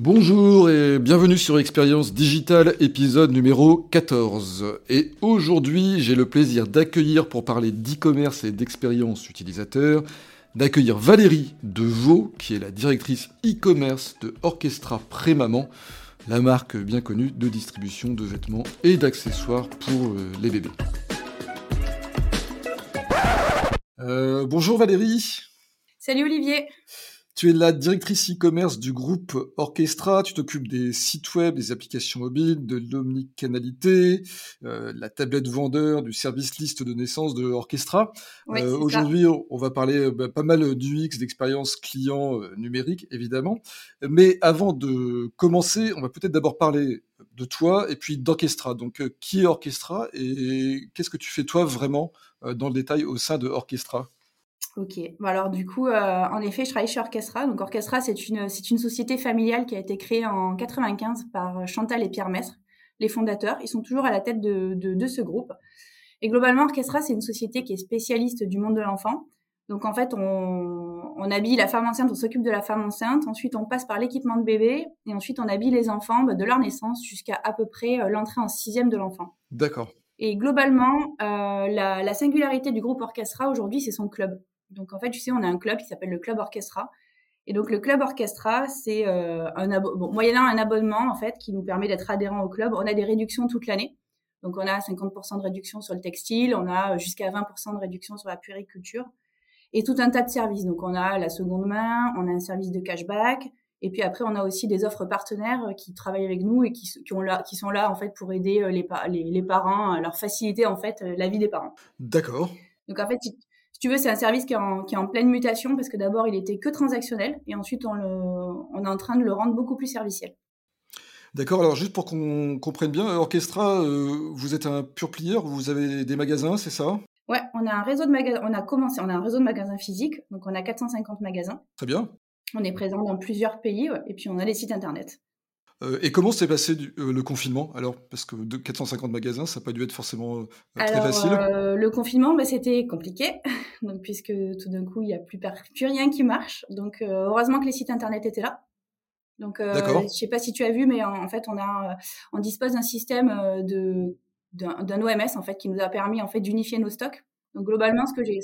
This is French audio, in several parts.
Bonjour et bienvenue sur Expérience Digitale, épisode numéro 14. Et aujourd'hui, j'ai le plaisir d'accueillir pour parler d'e-commerce et d'expérience utilisateur, d'accueillir Valérie Deveau, qui est la directrice e-commerce de Orchestra Prémaman, la marque bien connue de distribution de vêtements et d'accessoires pour euh, les bébés. Euh, bonjour Valérie. Salut Olivier. Tu es la directrice e-commerce du groupe Orchestra, tu t'occupes des sites web, des applications mobiles, de l'omnicanalité, euh, la tablette vendeur, du service liste de naissance de Orchestra. Euh, aujourd'hui, on va parler euh, bah, pas mal du X, d'expérience client numérique, évidemment. Mais avant de commencer, on va peut-être d'abord parler de toi et puis d'Orchestra. Donc, qui est Orchestra et qu'est-ce que tu fais toi vraiment dans le détail au sein de Orchestra? Ok. Alors du coup, euh, en effet, je travaille chez Orchestra. Donc Orchestra, c'est une c'est une société familiale qui a été créée en 95 par Chantal et Pierre Mestre, les fondateurs. Ils sont toujours à la tête de, de, ce groupe. Et globalement, Orchestra, c'est une société qui est spécialiste du monde de l'enfant. Donc en fait, on, on habille la femme enceinte, on s'occupe de la femme enceinte. Ensuite, on passe par l'équipement de bébé et ensuite on habille les enfants bah, de leur naissance jusqu'à à peu près euh, l'entrée en sixième de l'enfant. D'accord. Et globalement, euh, la, la singularité du groupe Orchestra aujourd'hui, c'est son club. Donc en fait, tu sais, on a un club qui s'appelle le Club Orchestra. Et donc le Club Orchestra, c'est euh, un bon, moyennant un abonnement en fait qui nous permet d'être adhérent au club. On a des réductions toute l'année. Donc on a 50% de réduction sur le textile, on a jusqu'à 20% de réduction sur la puériculture et tout un tas de services. Donc on a la seconde main, on a un service de cashback, et puis après on a aussi des offres partenaires qui travaillent avec nous et qui, qui, ont là, qui sont là en fait pour aider euh, les, les, les parents, à leur faciliter en fait euh, la vie des parents. D'accord. Donc en fait, si tu veux, c'est un service qui est, en, qui est en pleine mutation parce que d'abord, il était que transactionnel et ensuite, on, le, on est en train de le rendre beaucoup plus serviciel. D'accord, alors juste pour qu'on comprenne bien, Orchestra, euh, vous êtes un pure player, vous avez des magasins, c'est ça? Ouais, on a un réseau de magasins, on a commencé, on a un réseau de magasins physiques, donc on a 450 magasins. Très bien. On est présent dans plusieurs pays, et puis on a des sites internet. Euh, et comment s'est passé euh, le confinement Alors, parce que de 450 magasins, ça n'a pas dû être forcément euh, très facile. le confinement, bah, c'était compliqué, donc puisque tout d'un coup, il n'y a plus, plus, rien qui marche. Donc, heureusement que les sites internet étaient là. Donc, je ne sais pas si tu as vu, mais en, fait, on a, on dispose d'un système de d'un OMS en fait qui nous a permis en fait d'unifier nos stocks. Donc globalement, ce que j'ai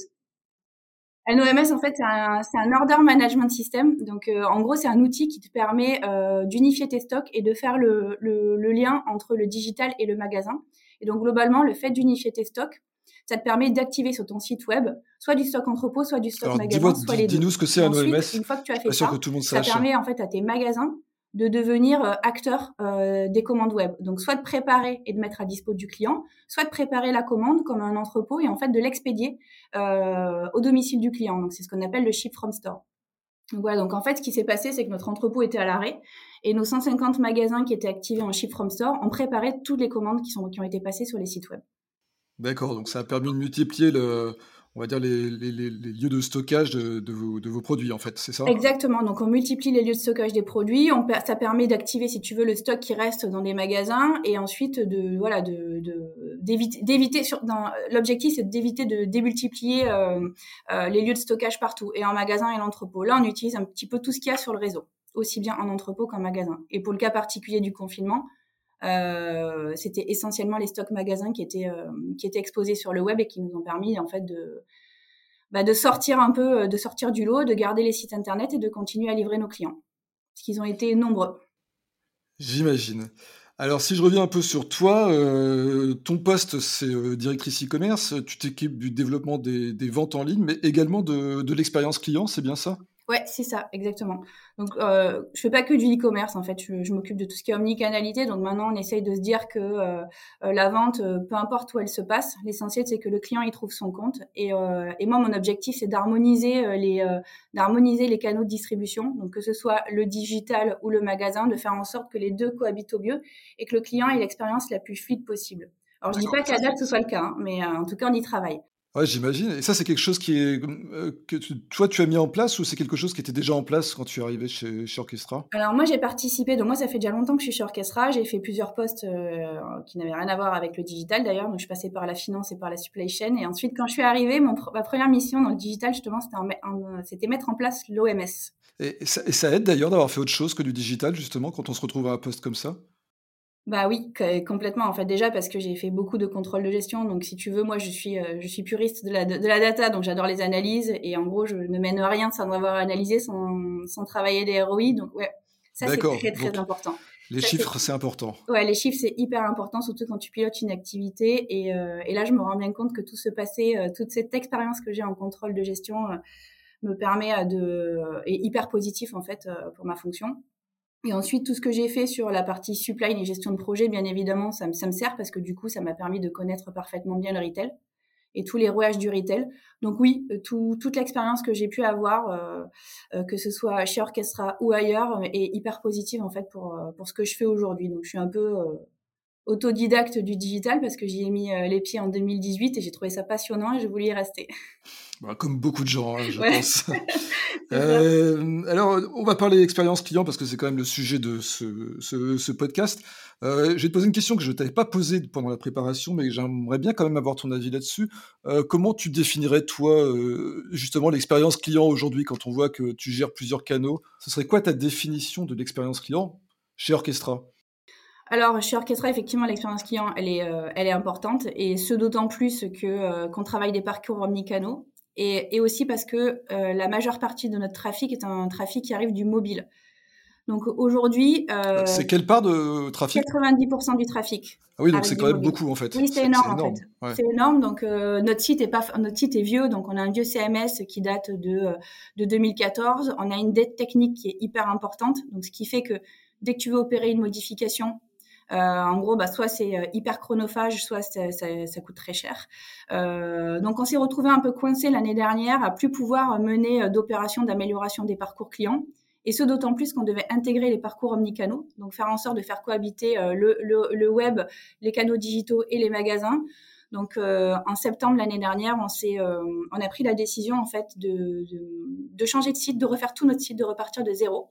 un OMS, en fait, c'est un, un, order management system. Donc, euh, en gros, c'est un outil qui te permet euh, d'unifier tes stocks et de faire le, le, le, lien entre le digital et le magasin. Et donc, globalement, le fait d'unifier tes stocks, ça te permet d'activer sur ton site web soit du stock entrepôt, soit du stock magasin, soit les deux. Dis-nous ce que c'est un OMS. Une fois que tu as fait ça, ça permet en fait à tes magasins de devenir euh, acteur euh, des commandes web. Donc soit de préparer et de mettre à dispo du client, soit de préparer la commande comme un entrepôt et en fait de l'expédier euh, au domicile du client. Donc c'est ce qu'on appelle le ship from store. Donc voilà, donc en fait ce qui s'est passé c'est que notre entrepôt était à l'arrêt et nos 150 magasins qui étaient activés en ship from store ont préparé toutes les commandes qui, qui ont été passées sur les sites web. D'accord, donc ça a permis de multiplier le, on va dire, les, lieux de stockage de, vos, produits, en fait, c'est ça? Exactement. Donc, on multiplie les lieux de stockage des produits. On, ça permet d'activer, si tu veux, le stock qui reste dans des magasins et ensuite de, voilà, de, d'éviter, sur, l'objectif, c'est d'éviter de démultiplier euh, euh, les lieux de stockage partout et en magasin et l'entrepôt. Là, on utilise un petit peu tout ce qu'il y a sur le réseau, aussi bien en entrepôt qu'en magasin. Et pour le cas particulier du confinement, c'était essentiellement les stocks magasins qui étaient euh, qui étaient exposés sur le web et qui nous ont permis en fait de bah, de sortir un peu euh, de sortir du lot, de garder les sites internet et de continuer à livrer nos clients, parce qu'ils ont été nombreux. J'imagine. Alors, si je reviens un peu sur toi, ton poste, c'est directrice e-commerce. Tu t'équipes du développement des, des, ventes en ligne, mais également de, de l'expérience client, c'est bien ça? Ouais, c'est ça, exactement. Donc, euh, je fais pas que du e-commerce en fait. Je, m'occupe de tout ce qui est omnicanalité. Donc maintenant, on essaye de se dire que euh, euh, la vente, euh, peu importe où elle se passe, l'essentiel c'est que le client y trouve son compte. Et, et moi, mon objectif c'est d'harmoniser les d'harmoniser les canaux de distribution. Donc que ce soit le digital ou le magasin, de faire en sorte que les deux cohabitent au mieux et que le client ait l'expérience la plus fluide possible. Alors je dis pas qu'à date ce soit le cas, hein, mais en tout cas on y travaille. Ouais, j'imagine. Et ça, c'est quelque chose qui est, euh, que toi, tu as mis en place ou c'est quelque chose qui était déjà en place quand tu es arrivé chez, chez Orchestra? Alors, moi, j'ai participé. Donc, moi, ça fait déjà longtemps que je suis chez Orchestra. J'ai fait plusieurs postes euh, qui n'avaient rien à voir avec le digital, d'ailleurs. Donc, je suis passée par la finance et par la supply chain. Et ensuite, quand je suis arrivée, mon, ma première mission dans le digital, justement, c'était mettre en place l'OMS. Et, et ça aide d'ailleurs d'avoir fait autre chose que du digital, justement, quand on se retrouve à un poste comme ça? Bah oui, complètement. En fait, déjà parce que j'ai fait beaucoup de contrôle de gestion. Donc, si tu veux, moi, je suis, euh, je suis puriste de la, de, la data. Donc, j'adore les analyses. Et en gros, je ne mène rien sans avoir analysé, sans, sans travailler des ROI. Donc, ouais, ça, c'est très, très important. Les chiffres, c'est important. Ouais, les chiffres, c'est hyper important, surtout quand tu pilotes une activité. Et, euh, et, là, je me rends bien compte que tout ce passé, euh, toute cette expérience que j'ai en contrôle de gestion me permet de, est hyper positif, en fait, pour ma fonction. Et ensuite, tout ce que j'ai fait sur la partie supply et gestion de projet, bien évidemment, ça me, ça me sert parce que du coup, ça m'a permis de connaître parfaitement bien le retail et tous les rouages du retail. Donc oui, euh, tout, toute l'expérience que j'ai pu avoir, euh, euh, que ce soit chez Orchestra ou ailleurs, est hyper positive en fait pour, pour ce que je fais aujourd'hui. Donc je suis un peu autodidacte du digital parce que j'y ai mis les pieds en 2018 et j'ai trouvé ça passionnant et je voulais y rester. Bah, comme beaucoup de gens, hein, je pense. euh, alors, on va parler expérience client parce que c'est quand même le sujet de ce, ce, ce podcast. Euh, je vais te poser une question que je ne t'avais pas posée pendant la préparation, mais j'aimerais bien quand même avoir ton avis là-dessus. Euh, comment tu définirais, toi, euh, justement, l'expérience client aujourd'hui quand on voit que tu gères plusieurs canaux? Ce serait quoi ta définition de l'expérience client chez Orchestra? Alors, chez Orchestra, effectivement, l'expérience client, elle est, euh, elle est importante, et ce d'autant plus que euh, qu'on travaille des parcours omnicanaux et, et aussi parce que euh, la majeure partie de notre trafic est un trafic qui arrive du mobile. Donc aujourd'hui, euh, c'est quelle part de trafic? 90% du trafic. Ah oui, donc c'est quand même beaucoup en fait. Oui, c'est énorme, en fait. C'est énorme. Donc euh, notre site est pas notre site est vieux, donc on a un vieux CMS qui date de de 2014. On a une dette technique qui est hyper importante, donc ce qui fait que dès que tu veux opérer une modification, en gros, bah, soit c'est euh, hyper chronophage, soit ça, ça, coûte très cher. Euh, donc, on s'est retrouvé un peu coincé l'année dernière à plus pouvoir mener d'opérations d'amélioration des parcours clients. Et ce d'autant plus qu'on devait intégrer les parcours omnicanaux, donc faire en sorte de faire cohabiter le, le, le, web, les canaux digitaux et les magasins. Donc en septembre l'année dernière, on s'est, on a pris la décision en fait de, de, de, changer de site, de refaire tout notre site, de repartir de zéro.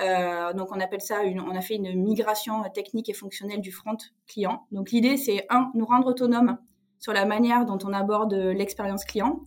Euh, donc on appelle ça, une, on a fait une migration technique et fonctionnelle du front client. Donc l'idée c'est un, nous rendre autonomes sur la manière dont on aborde l'expérience client.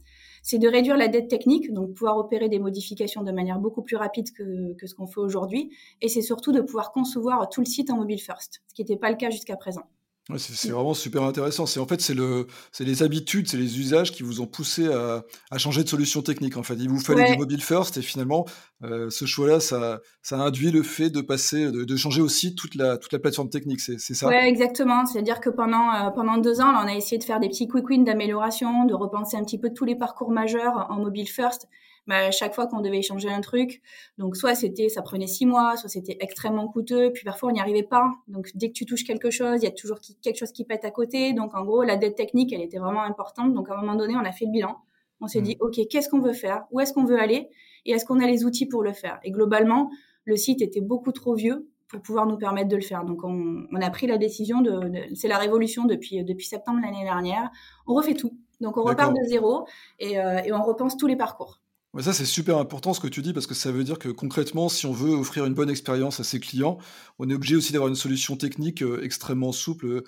C'est de réduire la dette technique, donc pouvoir opérer des modifications de manière beaucoup plus rapide que, que ce qu'on fait aujourd'hui. Et c'est surtout de pouvoir concevoir tout le site en mobile first, ce qui n'était pas le cas jusqu'à présent c'est vraiment super intéressant. C'est en fait c'est le c'est les habitudes, c'est les usages qui vous ont poussé à, à, changer de solution technique. En fait, il vous fallait du mobile first et finalement euh, ce choix-là, ça ça induit le fait de passer de, de changer aussi toute la toute la plateforme technique. C'est ça. Ouais, exactement. C'est-à-dire que pendant euh, pendant deux ans, là, on a essayé de faire des petits quick wins d'amélioration, de repenser un petit peu tous les parcours majeurs en mobile first bah, à chaque fois qu'on devait échanger un truc, donc soit c'était, ça prenait six mois, soit c'était extrêmement coûteux, puis parfois on n'y arrivait pas. Donc dès que tu touches quelque chose, il y a toujours quelque chose qui pète à côté. Donc en gros, la dette technique, elle était vraiment importante. Donc à un moment donné, on a fait le bilan. On s'est mmh. dit, OK, qu'est-ce qu'on veut faire? Où est-ce qu'on veut aller? Et est-ce qu'on a les outils pour le faire? Et globalement, le site était beaucoup trop vieux pour pouvoir nous permettre de le faire. Donc on, on a pris la décision de, c'est la révolution depuis depuis septembre l'année dernière. On refait tout. Donc on repart de zéro et, euh, et on repense tous les parcours ça, c'est super important ce que tu dis, parce que ça veut dire que concrètement, si on veut offrir une bonne expérience à ses clients, on est obligé aussi d'avoir une solution technique euh, extrêmement souple, euh,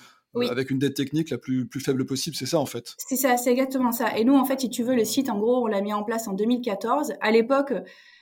avec une dette technique la plus, plus faible possible. C'est ça, en fait. C'est ça, c'est exactement ça. Et nous, en fait, si tu veux, le site, en gros, on l'a mis en place en 2014. À l'époque,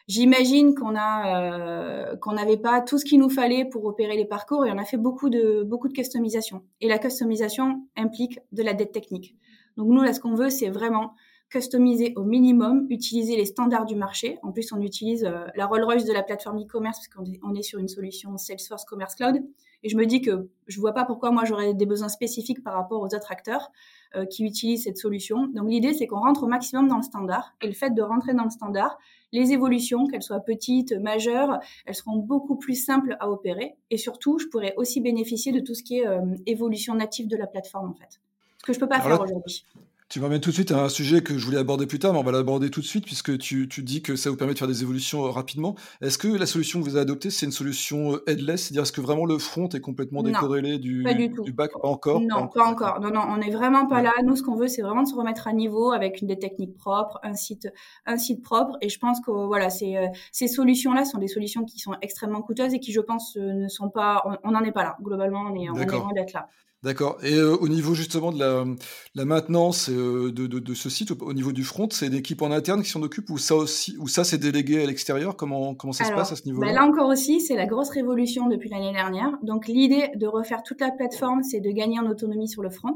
j'imagine qu'on a euh, qu'on n'avait pas tout ce qu'il nous fallait pour opérer les parcours et on a fait beaucoup de beaucoup de customisation. Et la customisation implique de la dette technique. Donc nous, là, ce qu'on veut, c'est vraiment customiser au minimum, utiliser les standards du marché. En plus, on utilise euh, la Rolls-Royce de la plateforme e-commerce parce qu'on est, on est sur une solution Salesforce Commerce Cloud. Et je me dis que je vois pas pourquoi moi j'aurais des besoins spécifiques par rapport aux autres acteurs euh, qui utilisent cette solution. Donc l'idée, c'est qu'on rentre au maximum dans le standard. Et le fait de rentrer dans le standard, les évolutions, qu'elles soient petites, majeures, elles seront beaucoup plus simples à opérer. Et surtout, je pourrais aussi bénéficier de tout ce qui est euh, évolution native de la plateforme, en fait. Ce que je peux pas faire aujourd'hui. Tu m'emmènes tout de suite à un sujet que je voulais aborder plus tard, mais on va l'aborder tout de suite puisque tu, tu, dis que ça vous permet de faire des évolutions euh, rapidement. Est-ce que la solution que vous avez adoptée, c'est une solution euh, headless? C'est-à-dire, est-ce que vraiment le front est complètement décorrélé du, du, back Pas encore Non, pas encore. Non, non, on n'est vraiment pas là. Nous, ce qu'on veut, c'est vraiment de se remettre à niveau avec une des techniques propres, un site, un site propre. Et je pense que voilà, ces, euh, ces solutions-là sont des solutions qui sont extrêmement coûteuses et qui, je pense, ne sont pas. On n'en est pas là. Globalement, on est, on est loin d'être là. D'accord. Et euh, au niveau justement de la, maintenance euh, de, ce site, au, niveau du front, c'est une équipe en interne qui s'en occupe ou ça aussi, ou ça c'est délégué à l'extérieur? Comment comment ça se passe à ce niveau-là? bah Là encore aussi, c'est la grosse révolution depuis l'année dernière. Donc l'idée de refaire toute la plateforme, c'est de gagner en autonomie sur le front.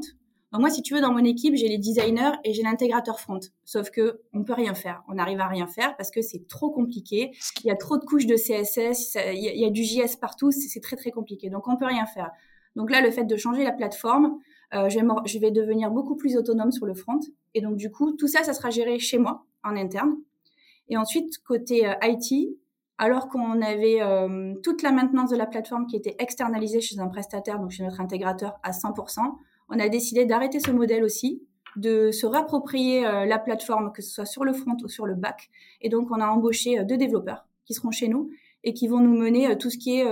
Donc moi, si tu veux, dans mon équipe, j'ai les designers et j'ai l'intégrateur front. Sauf que on peut rien faire. On n'arrive à rien faire parce que c'est trop compliqué. Il y a trop de couches de CSS, il y a, il y a du JS partout. C'est très très compliqué. Donc on peut rien faire. Donc là, le fait de changer la plateforme, euh, je, vais devenir beaucoup plus autonome sur le front. Et donc du coup, tout ça, ça sera géré chez moi, en interne. Et ensuite, côté euh, IT, alors qu'on avait euh, toute la maintenance de la plateforme qui était externalisée chez un prestataire, donc chez notre intégrateur, à 100%, on a décidé d'arrêter ce modèle aussi, de se rapproprier la plateforme, que ce soit sur le front ou sur le back. Et donc, on a embauché deux développeurs qui seront chez nous et qui vont nous mener tout ce qui est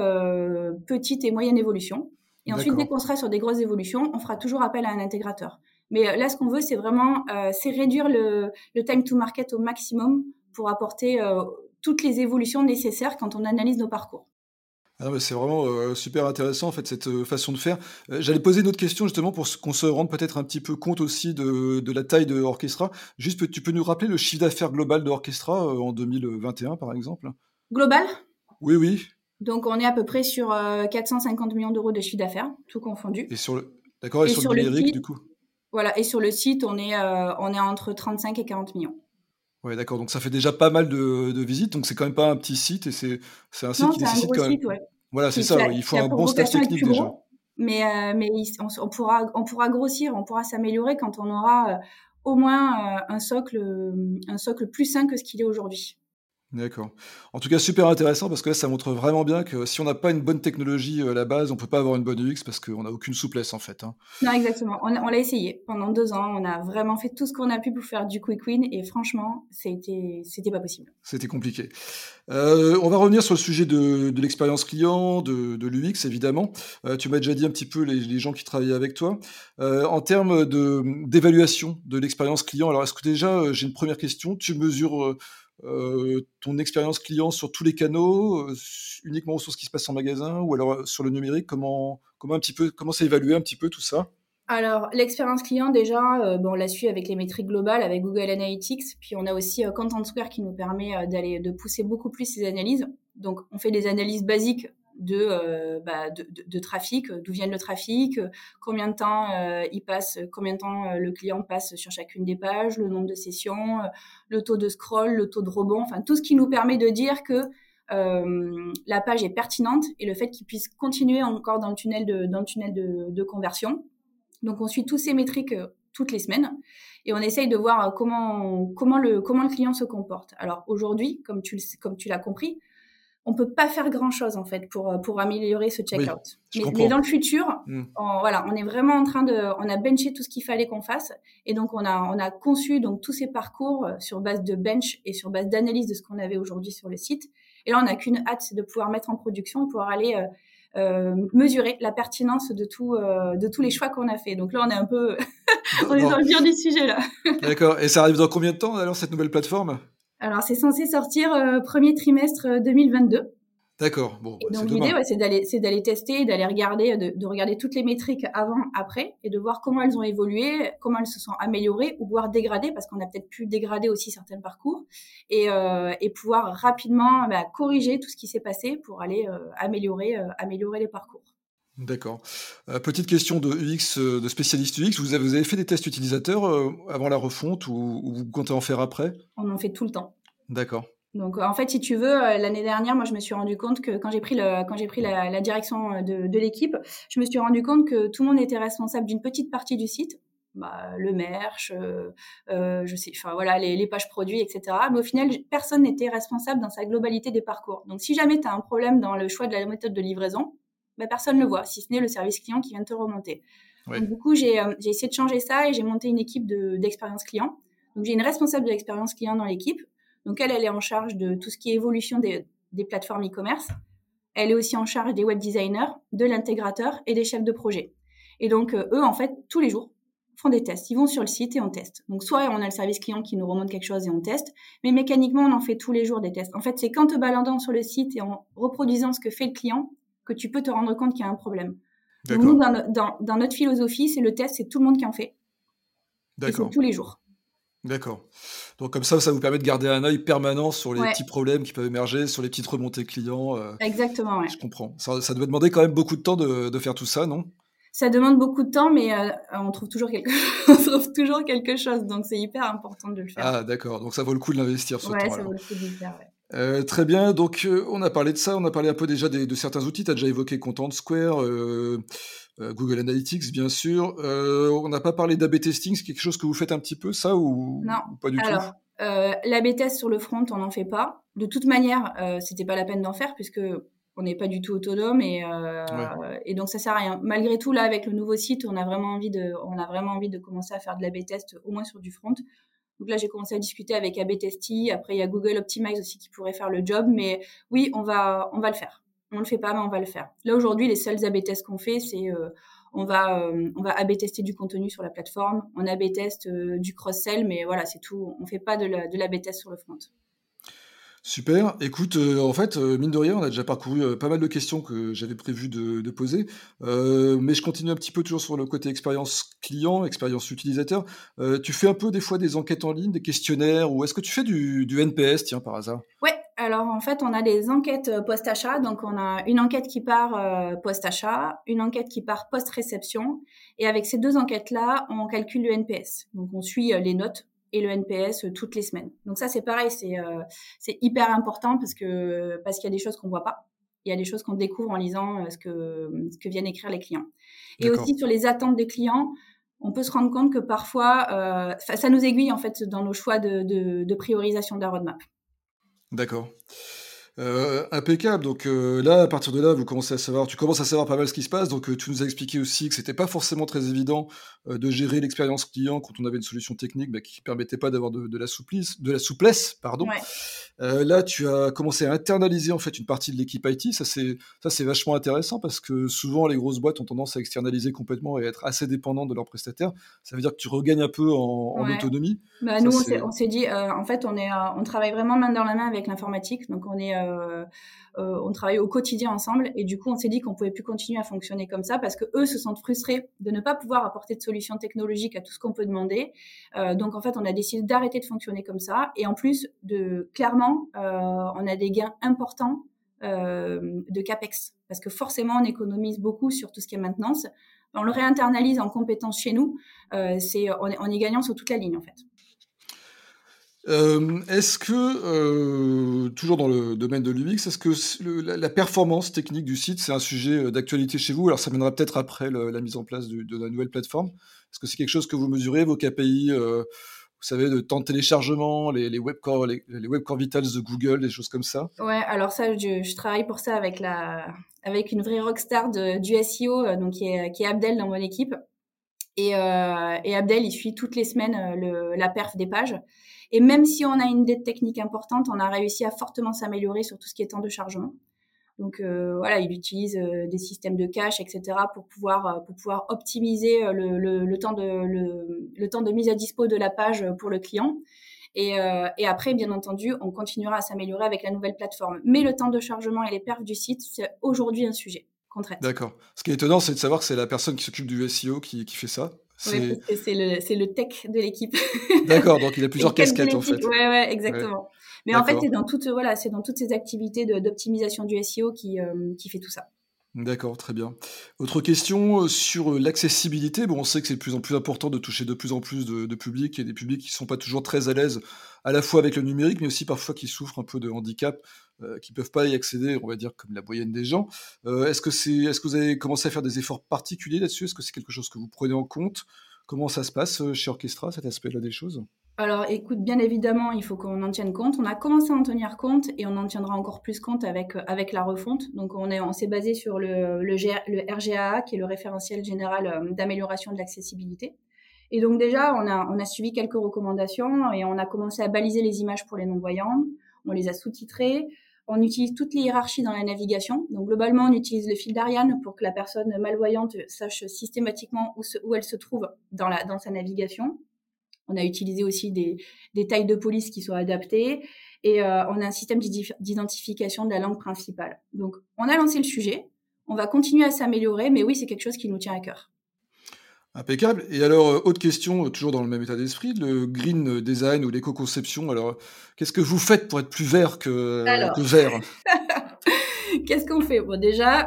petite et moyenne évolution. Et ensuite, dès qu'on sera sur des grosses évolutions, on fera toujours appel à un intégrateur. Mais euh, là, ce qu'on veut, c'est vraiment euh, c'est réduire le, le, time to market au maximum pour apporter euh, toutes les évolutions nécessaires quand on analyse nos parcours. Ah c'est vraiment super intéressant en fait cette façon de faire. J'allais poser une autre question justement pour qu'on se rende peut-être un petit peu compte aussi de, de la taille de Orchestra. Juste, tu peux nous rappeler le chiffre d'affaires global de Orchestra en 2021 par exemple? Global? Oui, oui. Donc, on est à peu près sur 450 euh, millions d'euros de chiffre d'affaires, tout confondu. Et sur le, d'accord, et, sur, le numérique, du coup? Voilà, et sur le site, on est, euh, on est entre 35 et 40 millions. Ouais, d'accord. Donc, ça fait déjà pas mal de, visites. Donc, c'est quand même pas un petit site et c'est, un site qui nécessite quand même. Site, ouais. Voilà, c'est ça. il faut un bon staff technique déjà. mais, euh, mais on, pourra, on pourra grossir, on pourra s'améliorer quand on aura au moins un socle, un socle plus sain que ce qu'il est aujourd'hui. D'accord. En tout cas, super intéressant parce que là, ça montre vraiment bien que si on n'a pas une bonne technologie euh, à la base, on peut pas avoir une bonne UX parce qu'on n'a aucune souplesse en fait. Hein. Non, exactement. On, l'a essayé pendant deux ans. On a vraiment fait tout ce qu'on a pu pour faire du quick win et franchement, c'était c'était pas possible. C'était compliqué. Euh, on va revenir sur le sujet de, l'expérience client, de, de l'UX évidemment. Euh, tu m'as déjà dit un petit peu les, gens qui travaillaient avec toi. en termes d'évaluation de l'expérience client, alors est-ce que déjà, j'ai une première question, tu mesures ton expérience client sur tous les canaux, uniquement sur ce qui se passe en magasin ou alors sur le numérique Comment, comment un petit peu, comment c'est un petit peu tout ça? Alors, l'expérience client, déjà, bon, on la suit avec les métriques globales, avec Google Analytics. Puis, on a aussi Content Square qui nous permet d'aller, de pousser beaucoup plus ces analyses. Donc, on fait des analyses basiques de, bah, de, de, trafic, d'où vient le trafic, combien de temps il passe, combien de temps le client passe sur chacune des pages, le nombre de sessions, le taux de scroll, le taux de rebond, enfin tout ce qui nous permet de dire que la page est pertinente et le fait qu'il puisse continuer encore dans le tunnel de, dans le tunnel de, de conversion. Donc on suit tous ces métriques toutes les semaines et on essaye de voir comment comment le comment le client se comporte. Alors aujourd'hui, comme tu comme tu l'as compris, on peut pas faire grand chose en fait pour euh, pour améliorer ce checkout. mais, dans le futur, hmm. on, voilà, on est vraiment en train de, on a benché tout ce qu'il fallait qu'on fasse et donc on a on a conçu donc tous ces parcours euh, sur base de bench et sur base d'analyse de ce qu'on avait aujourd'hui sur le site. Et là, on n'a qu'une hâte, c'est de pouvoir mettre en production pouvoir aller euh, mesurer la pertinence de tout de tous les choix qu'on a fait. Donc là, on est un peu, on est dans le dur du sujet là. D'accord. Et ça arrive dans combien de temps alors cette nouvelle plateforme? Alors, c'est censé sortir euh, premier trimestre 2022. Euh, D'accord. Bon, bah, donc l'idée, ouais, c'est d'aller, c'est d'aller tester, d'aller regarder, de, de, regarder toutes les métriques avant, après, et de voir comment elles ont évolué, comment elles se sont améliorées ou voire dégradées, parce qu'on a peut-être pu dégrader aussi certains parcours, et, euh, et pouvoir rapidement bah, corriger tout ce qui s'est passé pour aller euh, améliorer, euh, améliorer les parcours. D'accord. petite question de UX, de spécialiste UX. Vous avez, vous avez fait des tests utilisateurs avant la refonte ou, ou, vous comptez en faire après? On en fait tout le temps. D'accord. Donc en fait, si tu veux, l'année dernière, moi je me suis rendu compte que quand j'ai pris le, quand j'ai pris la, la direction de, de l'équipe, je me suis rendu compte que tout le monde était responsable d'une petite partie du site. Bah, le merch, euh, euh, je sais, enfin voilà, les, les, pages produits, etc. Mais au final, personne n'était responsable dans sa globalité des parcours. Donc si jamais tu as un problème dans le choix de la méthode de livraison, bah, personne ne le voit, si ce n'est le service client qui vient te remonter. du coup, j'ai essayé de changer ça et j'ai monté une équipe d'expérience client. Donc, j'ai une responsable de l'expérience client dans l'équipe. Donc, elle, elle est en charge de tout ce qui est évolution des, des plateformes e-commerce. Elle est aussi en charge des web designers, de l'intégrateur et des chefs de projet. Et donc, eux, en fait, tous les jours, font des tests. Ils vont sur le site et on teste. Donc, soit on a le service client qui nous remonte quelque chose et on teste, mais mécaniquement, on en fait tous les jours des tests. En fait, c'est quand te baladant sur le site et en reproduisant ce que fait le client que tu peux te rendre compte qu'il y a un problème. Donc, nous, dans, notre philosophie, c'est le test, c'est tout le monde qui en fait. D'accord. tous les jours. D'accord. Donc comme ça, ça vous permet de garder un œil permanent sur les petits problèmes qui peuvent émerger, sur les petites remontées clients. Euh. Exactement, ouais. Je comprends. Ça, ça doit demander quand même beaucoup de temps de, de faire tout ça, non? Ça demande beaucoup de temps, mais euh, on trouve toujours quelque, on trouve toujours quelque chose, donc c'est hyper important de le faire. Ah d'accord, donc ça vaut le coup de l'investir ce ouais, ça vaut le coup de le faire. Ouais. Euh, très bien, donc euh, on a parlé de ça, on a parlé un peu déjà de certains outils, tu as déjà évoqué Content Square, Google Analytics bien sûr, on n'a pas parlé d'AB testing, c'est quelque chose que vous faites un petit peu ça ou, non. pas du Alors, tout L'AB test sur le front, on n'en fait pas. De toute manière, c'était pas la peine d'en faire puisque on n'est pas du tout autonome et, euh, et donc ça sert à rien. Malgré tout, là, avec le nouveau site, on a vraiment envie de, on a vraiment envie de commencer à faire de l'A/B test au moins sur du front. Donc là, j'ai commencé à discuter avec AB Testy. Après, il y a Google Optimize aussi qui pourrait faire le job. Mais oui, on va, on va le faire. On le fait pas, mais on va le faire. Là, aujourd'hui, les seuls AB tests qu'on fait, c'est euh, on va, euh, on va AB tester du contenu sur la plateforme. On AB test du cross-sell, mais voilà, c'est tout. On fait pas de l'AB test sur le front. Super. Écoute, euh, en fait, euh, mine de rien, on a déjà parcouru euh, pas mal de questions que j'avais prévu de, poser, mais je continue un petit peu toujours sur le côté expérience client, expérience utilisateur. tu fais un peu des fois des enquêtes en ligne, des questionnaires, ou est-ce que tu fais du, NPS, tiens, par hasard? Ouais. Alors en fait, on a des enquêtes post-achat. Donc on a une enquête qui part post-achat, une enquête qui part post-réception. Et avec ces deux enquêtes-là, on calcule le NPS. Donc on suit les notes et le NPS euh, toutes les semaines. Donc ça c'est pareil, c'est euh, hyper important parce que parce qu'il y a des choses qu'on voit pas, il y a des choses qu'on découvre en lisant euh, ce que ce que viennent écrire les clients. Et aussi sur les attentes des clients, on peut se rendre compte que parfois euh, ça nous aiguille en fait dans nos choix de, de, de priorisation de la roadmap. D'accord. Euh, impeccable. Donc euh, là, à partir de là, vous commencez à savoir, tu commences à savoir pas mal ce qui se passe. Donc euh, tu nous as expliqué aussi que c'était pas forcément très évident de gérer l'expérience client quand on avait une solution technique bah, qui permettait pas d'avoir de, la souplesse, de la souplesse, pardon. là, tu as commencé à internaliser en fait une partie de l'équipe IT. Ça c'est ça c'est vachement intéressant parce que souvent les grosses boîtes ont tendance à externaliser complètement et être assez dépendantes de leurs prestataires. Ça veut dire que tu regagnes un peu en, autonomie. Bah, nous, on s'est dit, en fait, on est, on travaille vraiment main dans la main avec l'informatique. Donc on est euh, euh, on travaille au quotidien ensemble et du coup on s'est dit qu'on pouvait plus continuer à fonctionner comme ça parce que eux se sentent frustrés de ne pas pouvoir apporter de solutions technologiques à tout ce qu'on peut demander. Euh, donc en fait on a décidé d'arrêter de fonctionner comme ça et en plus de clairement on a des gains importants de capex parce que forcément on économise beaucoup sur tout ce qui est maintenance. On le réinternalise en compétences chez nous, c'est on, on est gagnant sur toute la ligne en fait. Euh, est-ce que, euh, toujours dans le domaine de l'UX, est-ce que la, performance technique du site, c'est un sujet euh, d'actualité chez vous? Alors, ça viendra peut-être après la mise en place de la nouvelle plateforme. Est-ce que c'est quelque chose que vous mesurez, vos KPI vous savez, de temps de téléchargement, les, les, web, core, les, core vitals de Google, des choses comme ça? Ouais, alors ça, je, travaille pour ça avec, la, avec une vraie rockstar du SEO, donc qui est, Abdel dans mon équipe. Et, Abdel, il suit toutes les semaines la perf des pages. Et même si on a une dette technique importante, on a réussi à fortement s'améliorer sur tout ce qui est temps de chargement. Donc euh, voilà, il utilise euh, des systèmes de cache, etc. pour pouvoir euh, pour pouvoir optimiser le, le, le temps de le, le, temps de mise à dispo de la page pour le client. Et, et après, bien entendu, on continuera à s'améliorer avec la nouvelle plateforme. Mais le temps de chargement et les perfs du site, c'est aujourd'hui un sujet. D'accord. Ce qui est étonnant, c'est de savoir que c'est la personne qui s'occupe du SEO qui, qui fait ça. Oui, c'est le, le, tech de l'équipe. D'accord, donc il a plusieurs casquettes en fait. Oui, ouais, exactement. Mais en fait, c'est dans, toutes, voilà, dans toutes ces activités d'optimisation du SEO qui, euh, qui fait tout ça. D'accord, très bien. Autre question euh, sur euh, l'accessibilité. On sait que c'est de plus en plus important de toucher de plus en plus de, publics et des publics qui ne sont pas toujours très à l'aise à la fois avec le numérique, mais aussi parfois qui souffrent un peu de handicap, qui ne peuvent pas y accéder, on va dire comme la moyenne des gens. est-ce que c'est, est-ce que vous avez commencé à faire des efforts particuliers là-dessus? Est-ce que c'est quelque chose que vous prenez en compte? Comment ça se passe chez Orchestra, cet aspect-là des choses? Alors, écoute, bien évidemment, il faut qu'on en tienne compte. On a commencé à en tenir compte et on en tiendra encore plus compte avec, euh, avec la refonte. Donc, on, est, on s'est basé sur le, le, le, RGAA, qui est le référentiel général euh, d'amélioration de l'accessibilité. Et donc, déjà, on a, on a suivi quelques recommandations et on a commencé à baliser les images pour les non-voyants. On les a sous-titrées. On utilise toutes les hiérarchies dans la navigation. Donc, globalement, on utilise le fil d'Ariane pour que la personne malvoyante sache systématiquement où, où elle se trouve dans, la, dans sa navigation. On a utilisé aussi des, tailles de police qui sont adaptées et euh, on a un système d'identification de la langue principale. Donc, on a lancé le sujet. On va continuer à s'améliorer, mais oui, c'est quelque chose qui nous tient à cœur. Impeccable. Et alors, euh, autre question, euh, toujours dans le même état d'esprit, le green design ou l'éco-conception. Alors, qu'est-ce que vous faites pour être plus vert que, vert? Qu'est-ce qu'on fait? Bon, déjà,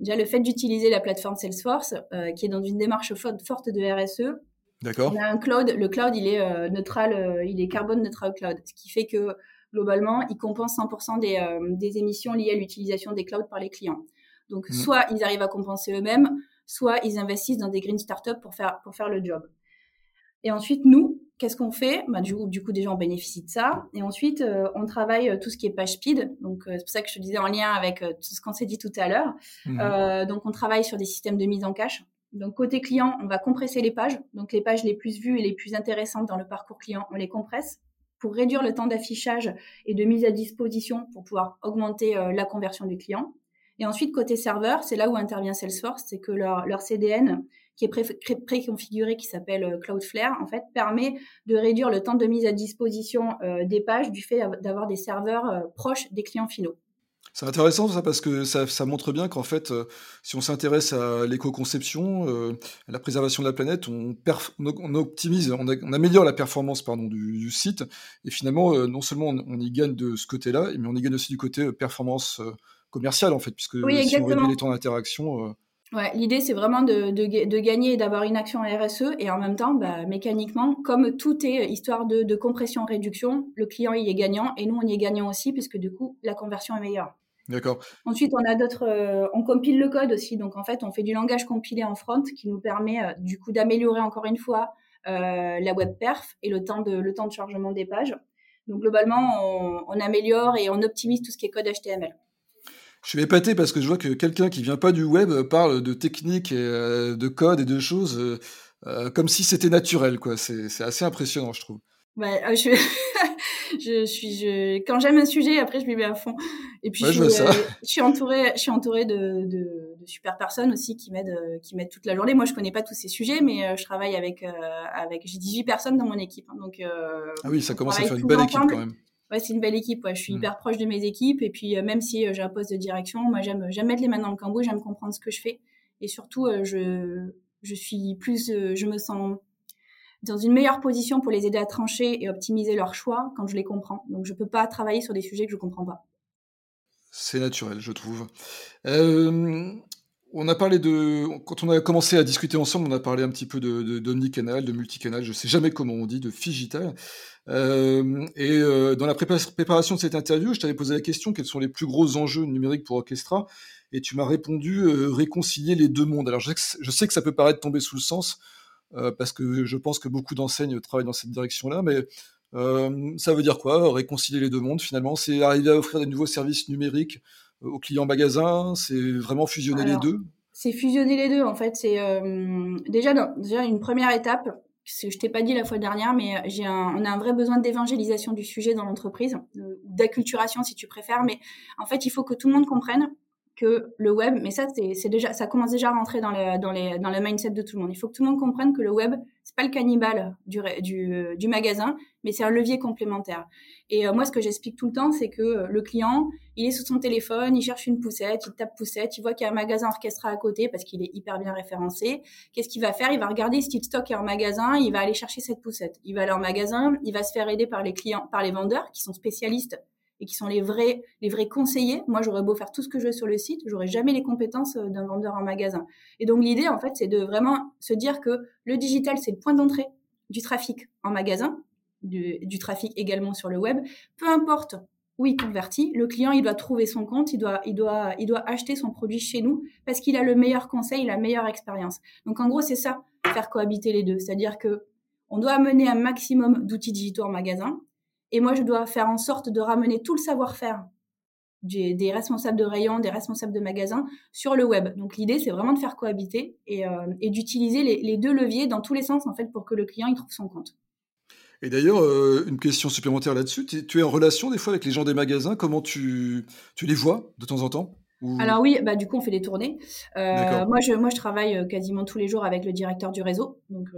déjà, le fait d'utiliser la plateforme Salesforce, qui est dans une démarche forte de RSE, D'accord. On a un cloud, le cloud, il est euh, neutral, euh, il est carbone neutral cloud, ce qui fait que globalement, il compense 100% des, euh, des, émissions liées à l'utilisation des clouds par les clients. Donc, mmh. soit ils arrivent à compenser eux-mêmes, soit ils investissent dans des green startups pour faire, pour faire le job. Et ensuite, nous, qu'est-ce qu'on fait? Bah, du, coup, du coup, déjà, on bénéficie de ça. Et ensuite, on travaille tout ce qui est page speed. Donc, c'est pour ça que je te disais en lien avec tout ce qu'on s'est dit tout à l'heure. Mmh. donc, on travaille sur des systèmes de mise en cache. Donc côté client, on va compresser les pages. Donc les pages les plus vues et les plus intéressantes dans le parcours client, on les compresse pour réduire le temps d'affichage et de mise à disposition pour pouvoir augmenter euh, la conversion du client. Et ensuite, côté serveur, c'est là où intervient Salesforce, c'est que leur, CDN, qui est préconfiguré, qui s'appelle euh, Cloudflare, en fait, permet de réduire le temps de mise à disposition euh, des pages du fait d'avoir des serveurs proches des clients finaux. C'est intéressant ça parce que ça, montre bien qu'en fait, euh, si on s'intéresse à l'éco-conception, euh, à la préservation de la planète, on, on optimise, on, améliore la performance pardon, du, site. Et finalement, euh, non seulement on, y gagne de ce côté-là, mais on y gagne aussi du côté performance commerciale en fait, puisque si on réduit les temps d'interaction. Ouais, l'idée c'est vraiment de, de, gagner et d'avoir une action RSE et en même temps, bah, mécaniquement, comme tout est histoire de, de compression-réduction, le client y est gagnant et nous on y est gagnant aussi puisque du coup la conversion est meilleure. D'accord. Ensuite, on a d'autres, euh, on compile le code aussi. Donc, en fait, on fait du langage compilé en front qui nous permet, euh, du coup, d'améliorer encore une fois euh, la web perf et le temps de, le temps de chargement des pages. Donc, globalement, on, on, améliore et on optimise tout ce qui est code HTML. Je suis épaté parce que je vois que quelqu'un qui vient pas du web parle de technique et de code et de choses comme si c'était naturel, quoi. C'est assez impressionnant, je trouve. Ouais, je... je suis, je, quand j'aime un sujet, après je m'y mets à fond. Et puis je, suis, euh, je, suis entourée, je suis entourée de, de, de super personnes aussi qui m'aident, euh, qui m'aident toute la journée. Moi, je connais pas tous ces sujets, mais euh, je travaille avec, avec, j'ai 18 personnes dans mon équipe. Hein, donc, ah oui, ça commence à faire une belle équipe quand même. Ouais, c'est une belle équipe. Ouais. Je suis mm. hyper proche de mes équipes. Et puis, même si j'ai un poste de direction, moi, j'aime, j'aime mettre les mains dans le cambouis, j'aime comprendre ce que je fais. Et surtout, je, je suis plus, je me sens dans une meilleure position pour les aider à trancher et optimiser leurs choix quand je les comprends. Donc je ne peux pas travailler sur des sujets que je ne comprends pas. C'est naturel, je trouve. Euh, on a parlé de. Quand on a commencé à discuter ensemble, on a parlé un petit peu d'omnicanal, de, multicanal, je ne sais jamais comment on dit, de figital. Euh, et euh, dans la préparation de cette interview, je t'avais posé la question quels sont les plus gros enjeux numériques pour Orchestra? Et tu m'as répondu réconcilier les deux mondes. Alors je sais que ça peut paraître tomber sous le sens. Euh, parce que je pense que beaucoup d'enseignes travaillent dans cette direction-là, mais euh, ça veut dire quoi Réconcilier les deux mondes, finalement? C'est arriver à offrir des nouveaux services numériques euh, aux clients magasins? C'est vraiment fusionner les deux? C'est fusionner les deux, en fait. C'est déjà, déjà une première étape. Que je t'ai pas dit la fois dernière, mais j'ai on a un vrai besoin d'évangélisation du sujet dans l'entreprise, d'acculturation si tu préfères. Mais en fait, il faut que tout le monde comprenne que le web, mais ça c'est déjà, ça commence déjà à rentrer dans le dans les dans le mindset de tout le monde. Il faut que tout le monde comprenne que le web c'est pas le cannibale du du, du magasin, mais c'est un levier complémentaire. Et euh, moi, ce que j'explique tout le temps, c'est que euh, le client, il est sur son téléphone, il cherche une poussette, il tape poussette, il voit qu'il y a un magasin orchestra à côté parce qu'il est hyper bien référencé. Qu'est-ce qu'il va faire? Il va regarder si le stock est en magasin, il va aller chercher cette poussette. Il va aller en magasin, il va se faire aider par les clients, par les vendeurs qui sont spécialistes et qui sont les vrais, les vrais conseillers. Moi, j'aurais beau faire tout ce que je veux sur le site, j'aurais jamais les compétences euh, d'un vendeur en magasin. Et donc, l'idée, en fait, c'est de vraiment se dire que le digital, c'est le point d'entrée du trafic en magasin, du, du, trafic également sur le web. Peu importe où il convertit, le client, il doit trouver son compte, il doit, il doit, il doit acheter son produit chez nous parce qu'il a le meilleur conseil, la meilleure expérience. Donc, en gros, c'est ça, faire cohabiter les deux. C'est-à-dire que on doit amener un maximum d'outils digitaux en magasin. Et moi, je dois faire en sorte de ramener tout le savoir-faire des, responsables de rayon, des responsables de magasin sur le web. Donc l'idée, c'est vraiment de faire cohabiter et, euh, d'utiliser les, deux leviers dans tous les sens en fait pour que le client y trouve son compte. Et d'ailleurs, euh, une question supplémentaire là-dessus, tu es en relation des fois avec les gens des magasins, comment tu les vois de temps en temps? Alors oui, bah du coup on fait des tournées. Euh, moi je moi je travaille quasiment tous les jours avec le directeur du réseau, donc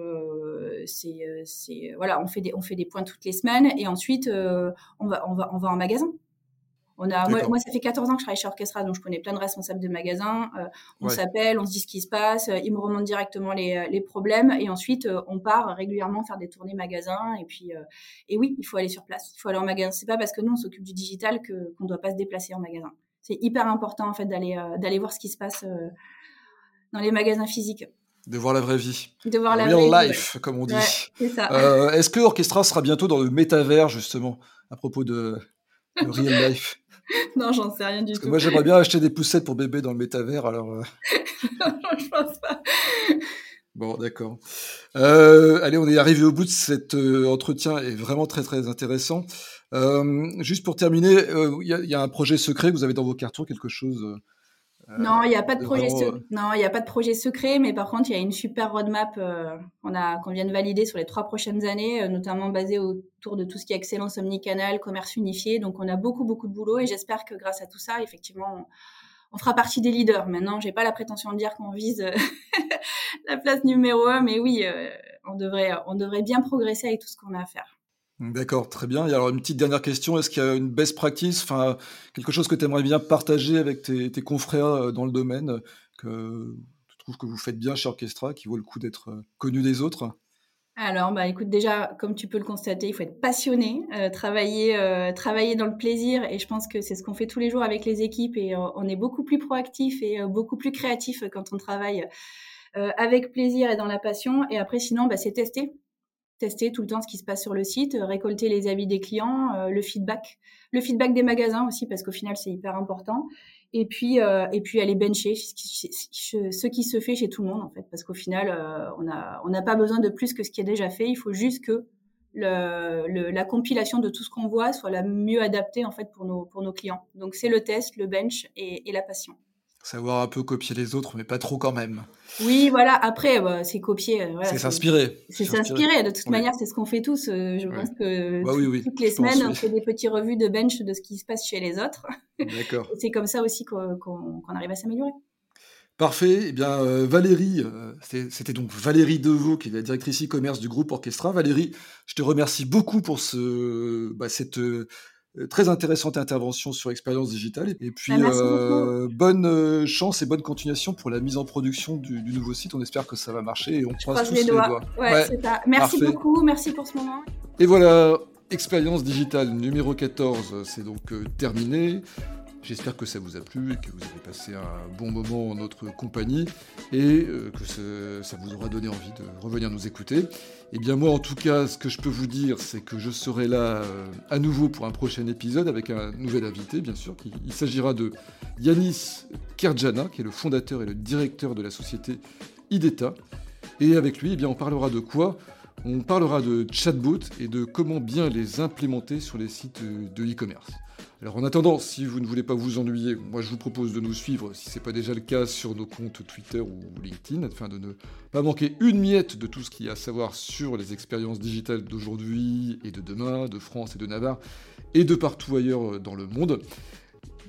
c'est c'est voilà on fait des on fait des points toutes les semaines et ensuite on va on va on va en magasin. On a, moi, ça fait 14 ans que je travaille chez Orchestra, donc je connais plein de responsables de magasins. Euh, on s'appelle, on se dit ce qui se passe, euh, ils me remontent directement les, euh, les problèmes, et ensuite on part régulièrement faire des tournées magasins. Et puis, et oui, il faut aller sur place, il faut aller en magasin. C'est pas parce que nous on s'occupe du digital que qu'on doit pas se déplacer en magasin. C'est hyper important en fait d'aller d'aller voir ce qui se passe dans les magasins physiques. De voir la vraie vie. De voir la Real life, comme on dit. Est-ce que Orchestra sera bientôt dans le métavers, justement, à propos de, de real life? Non, j'en sais rien du Parce tout. Que moi, j'aimerais bien acheter des poussettes pour bébé dans le métavers, alors. Euh. je pense pas. Bon, d'accord. Euh, allez, on est arrivé au bout de cet euh, entretien, est vraiment très très intéressant. Juste pour terminer, il y, y, a un projet secret que vous avez dans vos cartons, quelque chose euh, non, il n'y a pas de projet. Euh, non, il a pas de projet secret, mais par contre, il y a une super roadmap euh, qu'on a, qu'on vient de valider sur les trois prochaines années, notamment basée autour de tout ce qui est excellence omnicanal, commerce unifié. Donc, on a beaucoup, beaucoup de boulot, et j'espère que grâce à tout ça, effectivement, on, fera partie des leaders. Maintenant, j'ai pas la prétention de dire qu'on vise la place numéro un, mais oui, on devrait, on devrait bien progresser avec tout ce qu'on a à faire. D'accord, très bien. Et alors, une petite dernière question, est-ce qu'il y a une best practice, quelque chose que tu aimerais bien partager avec tes, confrères euh, dans le domaine, que tu trouves que vous faites bien chez Orchestra, qui vaut le coup d'être euh, connu des autres? Alors, bah, écoute, déjà, comme tu peux le constater, il faut être passionné, euh, travailler, travailler dans le plaisir, et je pense que c'est ce qu'on fait tous les jours avec les équipes, et on est beaucoup plus proactif et beaucoup plus créatif quand on travaille avec plaisir et dans la passion. Et après, sinon, bah, c'est tester tester tout le temps ce qui se passe sur le site, euh, récolter les avis des clients, euh, le feedback, le feedback des magasins aussi parce qu'au final c'est hyper important. Et puis euh, et puis aller bencher ce qui, se fait chez tout le monde en fait parce qu'au final on a on n'a pas besoin de plus que ce qui est déjà fait. Il faut juste que la compilation de tout ce qu'on voit soit la mieux adaptée en fait pour nos pour nos clients. Donc c'est le test, le bench et la passion savoir un peu copier les autres, mais pas trop quand même. Oui, voilà. Après, bah, c'est copier. Euh, c'est s'inspirer. C'est s'inspirer. De toute manière, c'est ce qu'on fait tous. Euh, je pense que bah toutes les semaines, on fait des petits revues de bench de ce qui se passe chez les autres. D'accord. c'est comme ça aussi qu'on arrive à s'améliorer. Parfait. Eh bien, euh, Valérie, c'était donc Valérie Deveau, qui est la directrice e-commerce du groupe Orchestra. Valérie, je te remercie beaucoup pour ce, bah, cette euh, très intéressante intervention sur expérience digitale. Et puis, bah, euh, bonne euh, chance et bonne continuation pour la mise en production du, nouveau site. On espère que ça va marcher et on croise tous les doigts. Ouais, ça. Merci beaucoup, merci pour ce moment. Et voilà, expérience digitale numéro 14, c'est donc terminé. J'espère que ça vous a plu et que vous avez passé un bon moment en notre compagnie et euh, que ça vous aura donné envie de revenir nous écouter. Et eh bien moi en tout cas, ce que je peux vous dire, c'est que je serai là euh, à nouveau pour un prochain épisode avec un nouvel invité, bien sûr. Il, s'agira de Yanis Kerjana, qui est le fondateur et le directeur de la société IDETA. Et avec lui, eh bien, on parlera de quoi? On parlera de chatbots et de comment bien les implémenter sur les sites de e-commerce. Alors en attendant, si vous ne voulez pas vous ennuyer, moi je vous propose de nous suivre, si ce n'est pas déjà le cas, sur nos comptes Twitter ou LinkedIn, afin de ne pas manquer une miette de tout ce qu'il y a à savoir sur les expériences digitales d'aujourd'hui et de demain, de France et de Navarre, et de partout ailleurs dans le monde.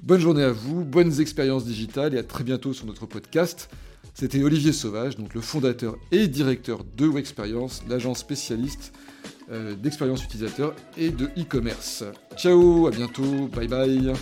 Bonne journée à vous, bonnes expériences digitales et à très bientôt sur notre podcast. C'était Olivier Sauvage, donc le fondateur et directeur de Wexperience, l'agence spécialiste euh, d'expérience utilisateur et de e-commerce. Ciao, à bientôt, bye bye